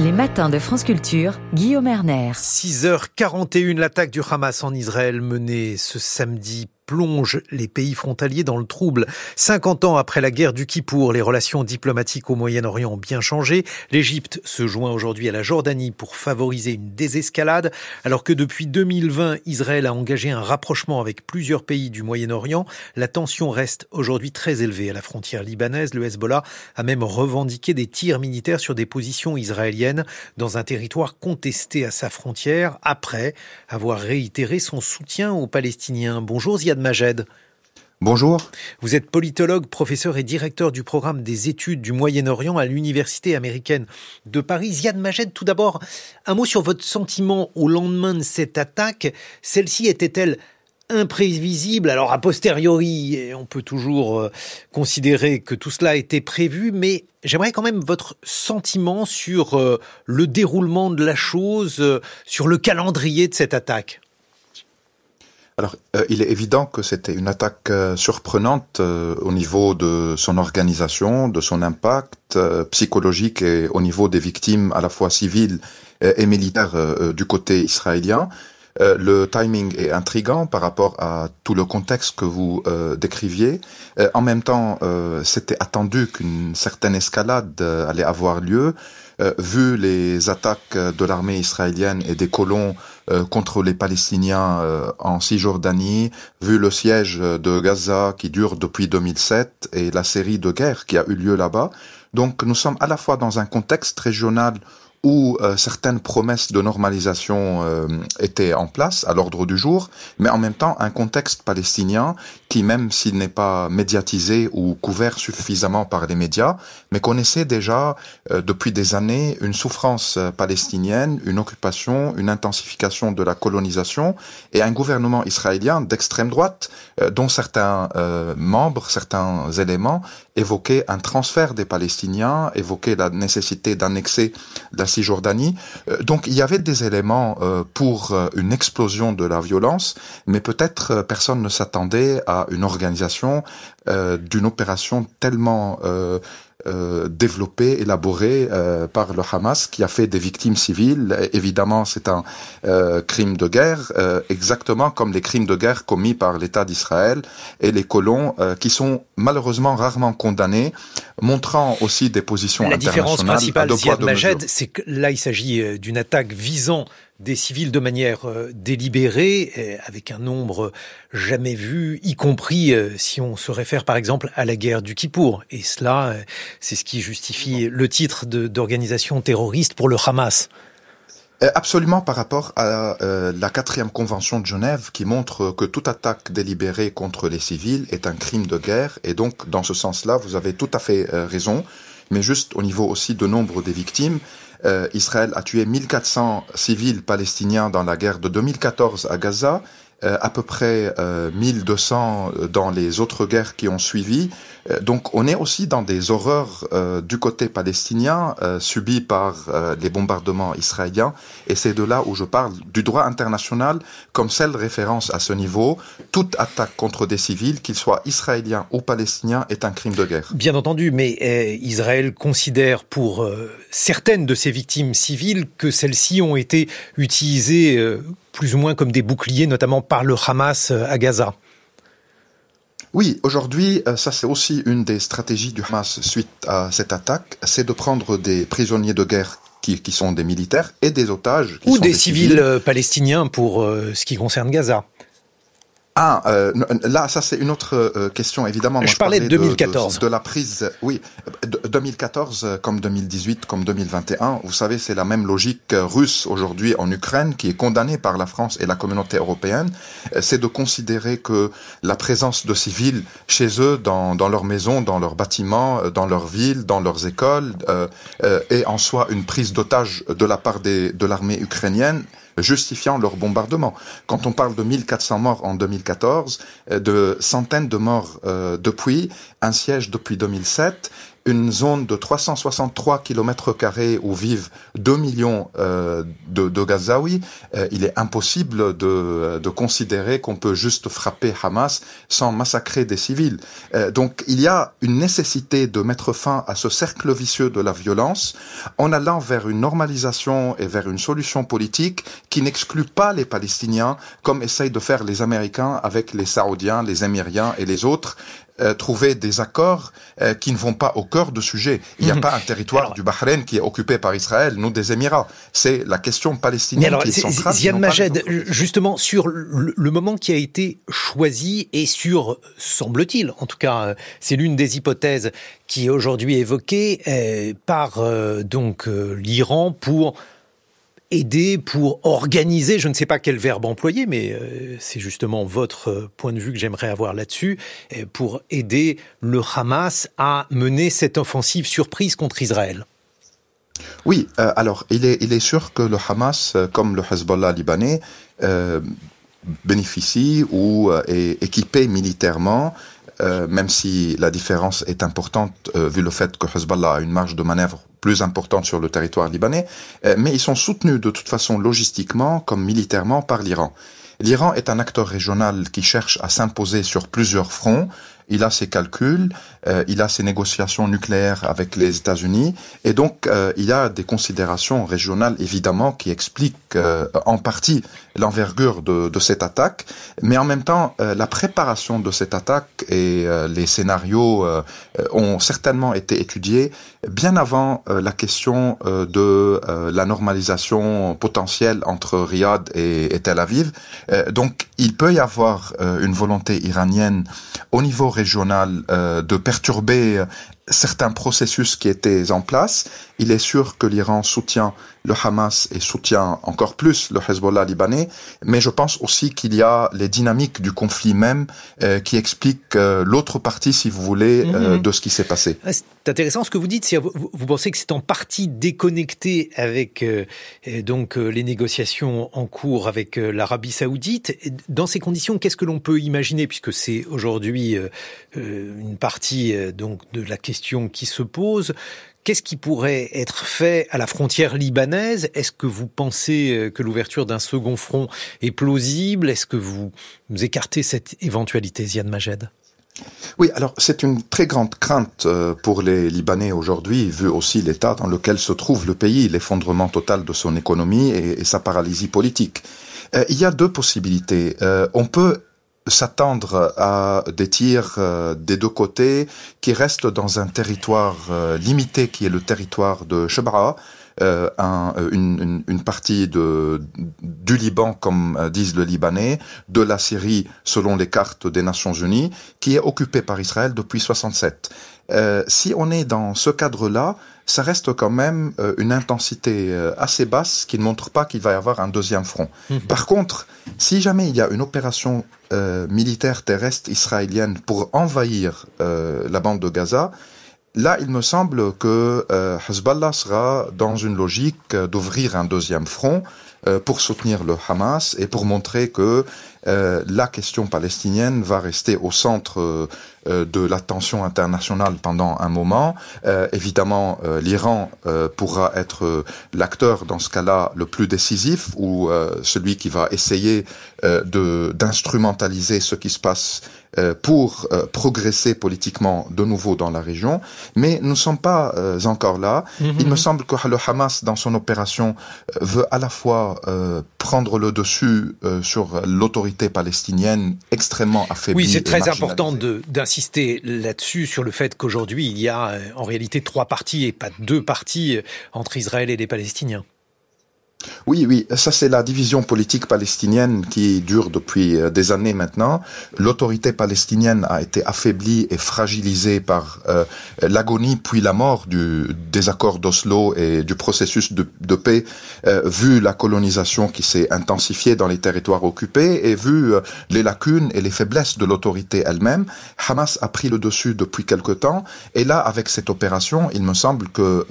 Les matins de France Culture, Guillaume Erner. 6h41, l'attaque du Hamas en Israël menée ce samedi plonge les pays frontaliers dans le trouble. 50 ans après la guerre du Kippour, les relations diplomatiques au Moyen-Orient ont bien changé. L'Égypte se joint aujourd'hui à la Jordanie pour favoriser une désescalade, alors que depuis 2020, Israël a engagé un rapprochement avec plusieurs pays du Moyen-Orient. La tension reste aujourd'hui très élevée à la frontière libanaise. Le Hezbollah a même revendiqué des tirs militaires sur des positions israéliennes dans un territoire contesté à sa frontière après avoir réitéré son soutien aux Palestiniens. Bonjour Majed. Bonjour. Vous êtes politologue, professeur et directeur du programme des études du Moyen-Orient à l'Université américaine de Paris. Ziad Majed, tout d'abord, un mot sur votre sentiment au lendemain de cette attaque. Celle-ci était-elle imprévisible? Alors, a posteriori, on peut toujours euh, considérer que tout cela été prévu, mais j'aimerais quand même votre sentiment sur euh, le déroulement de la chose, euh, sur le calendrier de cette attaque. Alors, euh, il est évident que c'était une attaque euh, surprenante euh, au niveau de son organisation, de son impact psychologique et au niveau des victimes à la fois civiles et militaires du côté israélien. le timing est intrigant par rapport à tout le contexte que vous décriviez. en même temps, c'était attendu qu'une certaine escalade allait avoir lieu. Vu les attaques de l'armée israélienne et des colons euh, contre les Palestiniens euh, en Cisjordanie, vu le siège de Gaza qui dure depuis 2007 et la série de guerres qui a eu lieu là-bas. Donc nous sommes à la fois dans un contexte régional où euh, certaines promesses de normalisation euh, étaient en place à l'ordre du jour, mais en même temps un contexte palestinien qui, même s'il n'est pas médiatisé ou couvert suffisamment par les médias, mais connaissait déjà euh, depuis des années une souffrance palestinienne, une occupation, une intensification de la colonisation et un gouvernement israélien d'extrême droite dont certains membres, certains éléments évoquaient un transfert des Palestiniens, évoquaient la nécessité d'annexer la Euh, donc il y avait des éléments euh, pour euh, une explosion de la violence, mais peut-être personne ne s'attendait à une organisation d'une opération tellement euh, développé, élaboré euh, par le Hamas, qui a fait des victimes civiles. Évidemment, c'est un euh, crime de guerre, exactement comme les crimes de guerre commis par l'État d'Israël et les colons, qui sont malheureusement rarement condamnés, montrant aussi des positions La internationales. différence principale, Ziad Majed, c'est que là, il s'agit d'une attaque visant des civils de manière euh, délibérée, avec un nombre jamais vu, y compris euh, si on se réfère par exemple à la guerre du Kippour. Et cela, euh, c'est ce qui justifie le titre d'organisation terroriste pour le Hamas. Absolument par rapport à la quatrième convention de Genève qui montre que toute attaque délibérée contre les civils est un crime de guerre et donc dans ce sens-là vous avez tout à fait raison mais juste au niveau aussi de nombre des victimes euh, Israël a tué 1400 civils palestiniens dans la guerre de 2014 à Gaza, euh, à peu près 1200 euh, dans les autres guerres qui ont suivi. Donc on est aussi dans des horreurs du côté palestinien subies par les bombardements israéliens. Et c'est de là où je parle du droit international comme seule référence à ce niveau. Toute attaque contre des civils, qu'ils soient israéliens ou palestiniens, est un crime de guerre. Bien entendu, mais Israël considère pour certaines de ces victimes civiles que celles-ci ont été utilisées plus ou moins comme des boucliers, notamment par le Hamas euh, à Gaza. Oui, aujourd'hui, euh, ça c'est aussi une des stratégies du Hamas suite à cette attaque, c'est de prendre des prisonniers de guerre qui, sont des militaires et des otages. Ou des, civils, euh, palestiniens pour ce qui concerne Gaza. Ah, euh, là, ça c'est une autre euh, question évidemment. je, parlais de 2014. De, la prise, oui, 2014 euh, comme 2018 comme 2021. Vous savez, c'est la même logique russe aujourd'hui en Ukraine qui est condamnée par la France et la communauté européenne. C'est de considérer que la présence de civils chez eux, dans, dans leurs maisons, dans leurs bâtiments, dans leurs villes, dans leurs écoles, euh, est en soi une prise d'otage de la part des, de l'armée ukrainienne justifiant leur bombardement. Quand on parle de 1400 morts en 2014, euh, de centaines de morts euh, depuis, un siège depuis 2007, une zone de 363 km carrés où vivent 2 millions euh, de, de Gazaouis, euh, il est impossible de, de considérer qu'on peut juste frapper Hamas sans massacrer des civils. Euh, donc il y a une nécessité de mettre fin à ce cercle vicieux de la violence en allant vers une normalisation et vers une solution politique qui n'exclut pas les Palestiniens comme essayent de faire les Américains avec les Saoudiens, les Émiriens et les autres euh, trouver des accords euh, qui ne vont pas au cœur du sujet. Il n'y a mhm. pas un territoire du Bahreïn qui est occupé par Israël, nous des Émirats. C'est la question palestinienne qui est centrale. Ziad Majed, justement, sur le, moment qui a été choisi et sur, semble-t-il, en tout cas, euh, c'est l'une des hypothèses qui est aujourd'hui évoquée par donc l'Iran pour aider, pour organiser, je ne sais pas quel verbe employer, mais euh, c'est justement votre euh, point de vue que j'aimerais avoir là-dessus, euh, pour aider le Hamas à mener cette offensive surprise contre Israël. Oui, alors il est, il est sûr que le Hamas, comme le Hezbollah libanais, bénéficie ou est équipé militairement même si la différence est importante vu le fait que Hezbollah a une marge de manœuvre plus importante sur le territoire libanais, euh, mais ils sont soutenus de toute façon logistiquement comme militairement par l'Iran. L'Iran est un acteur régional qui cherche à s'imposer sur plusieurs fronts, il a ses calculs, euh, il a ses négociations nucléaires avec les États-Unis, et donc euh, il y a des considérations régionales évidemment qui expliquent euh, en partie l'envergure de, de, cette attaque, mais en même temps la préparation de cette attaque et les scénarios ont certainement été étudiés bien avant la question de la normalisation potentielle entre Riyad et, et Tel Aviv. donc il peut y avoir une volonté iranienne au niveau euh, de perturber certains processus qui étaient en place. Il est sûr que l'Iran soutient le Hamas et soutient encore plus le Hezbollah libanais, mais je pense aussi qu'il y a les dynamiques du conflit même euh, qui expliquent euh, l'autre partie, si vous voulez, euh, mhm. de ce qui s'est passé. Ah, c'est intéressant ce que vous dites. Vous, vous pensez que c'est en partie déconnecté avec donc les négociations en cours avec l'Arabie Saoudite. Dans ces conditions, qu'est-ce que l'on peut imaginer, puisque c'est aujourd'hui une partie donc de la question qui se pose. Qu'est-ce qui pourrait être fait à la frontière libanaise? Est-ce que vous pensez euh, que l'ouverture d'un second front est plausible? Est-ce que vous, écartez cette éventualité, Ziad Majed? Oui, alors c'est une très grande crainte euh, pour les Libanais aujourd'hui, vu aussi l'état dans lequel se trouve le pays, l'effondrement total de son économie et, sa paralysie politique. Euh, il y a deux possibilités. on peut s'attendre à des tirs euh, des deux côtés qui restent dans un territoire euh, limité qui est le territoire de Shebra, euh, un, une, une, partie de, du Liban, comme disent le Libanais, de la Syrie, selon les cartes des Nations Unies, qui est occupée par Israël depuis 67. Euh, si on est dans ce cadre-là, ça reste quand même euh, une intensité euh, assez basse qui ne montre pas qu'il va y avoir un deuxième front. Mhm. Par contre, si jamais il y a une opération militaire terrestre israélienne pour envahir la bande de Gaza, là, il me semble que Hezbollah sera dans une logique d'ouvrir un deuxième front pour soutenir le Hamas et pour montrer que la question palestinienne va rester au centre euh, de l'attention internationale pendant un moment. Euh, évidemment, euh, l'Iran pourra être l'acteur dans ce cas-là le plus décisif ou celui qui va essayer de d'instrumentaliser ce qui se passe pour progresser politiquement de nouveau dans la région. Mais nous ne sommes pas encore là. Mhm. Il me semble que le Hamas, dans son opération, veut à la fois prendre le dessus sur l'autorité palestinienne extrêmement affaiblie. Oui, c'est très important d'insister insister là-dessus, sur le fait qu'aujourd'hui, il y a euh, en réalité trois parties et pas deux parties euh, entre Israël et les Palestiniens. Oui, oui, ça c'est la division politique palestinienne qui dure depuis euh, des années maintenant. L'autorité palestinienne a été affaiblie et fragilisée par euh, l'agonie puis la mort du, des accords d'Oslo et du processus de, paix, euh, vu la colonisation qui s'est intensifiée dans les territoires occupés et vu les lacunes et les faiblesses de l'autorité elle-même. Hamas a pris le dessus depuis quelque temps et là, avec cette opération, il me semble que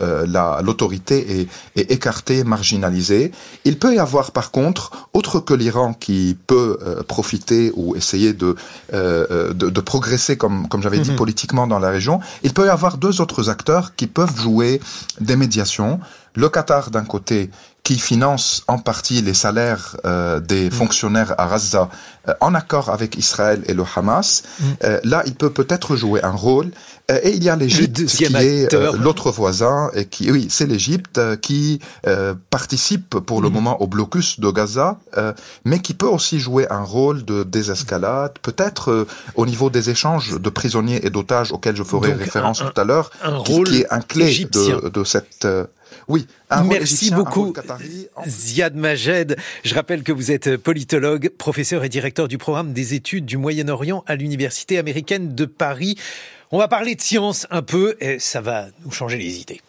l'autorité est écartée, marginalisée Il peut y avoir par contre, autre que l'Iran qui peut euh, profiter ou essayer de, euh, de, de, progresser, comme, comme j'avais dit, mhm. politiquement dans la région, il peut y avoir deux autres acteurs qui peuvent jouer des médiations. Le Qatar d'un côté qui finance en partie les salaires euh, des mm. fonctionnaires à Gaza euh, en accord avec Israël et le Hamas. Mm. Euh, là, il peut peut-être jouer un rôle. et il y a l'Égypte qui est l'autre voisin et qui, oui, c'est l'Égypte qui participe pour le mm. moment au blocus de Gaza, mais qui peut aussi jouer un rôle de désescalade, peut-être au niveau des échanges de prisonniers et d'otages auxquels je ferai référence tout à l'heure, qui, qui, est un clé de, de cette oui. Merci beaucoup, Ziad Majed. Je rappelle que vous êtes politologue, professeur et directeur du programme des études du Moyen-Orient à l'Université américaine de Paris. On va parler de science un peu et ça va nous changer les idées.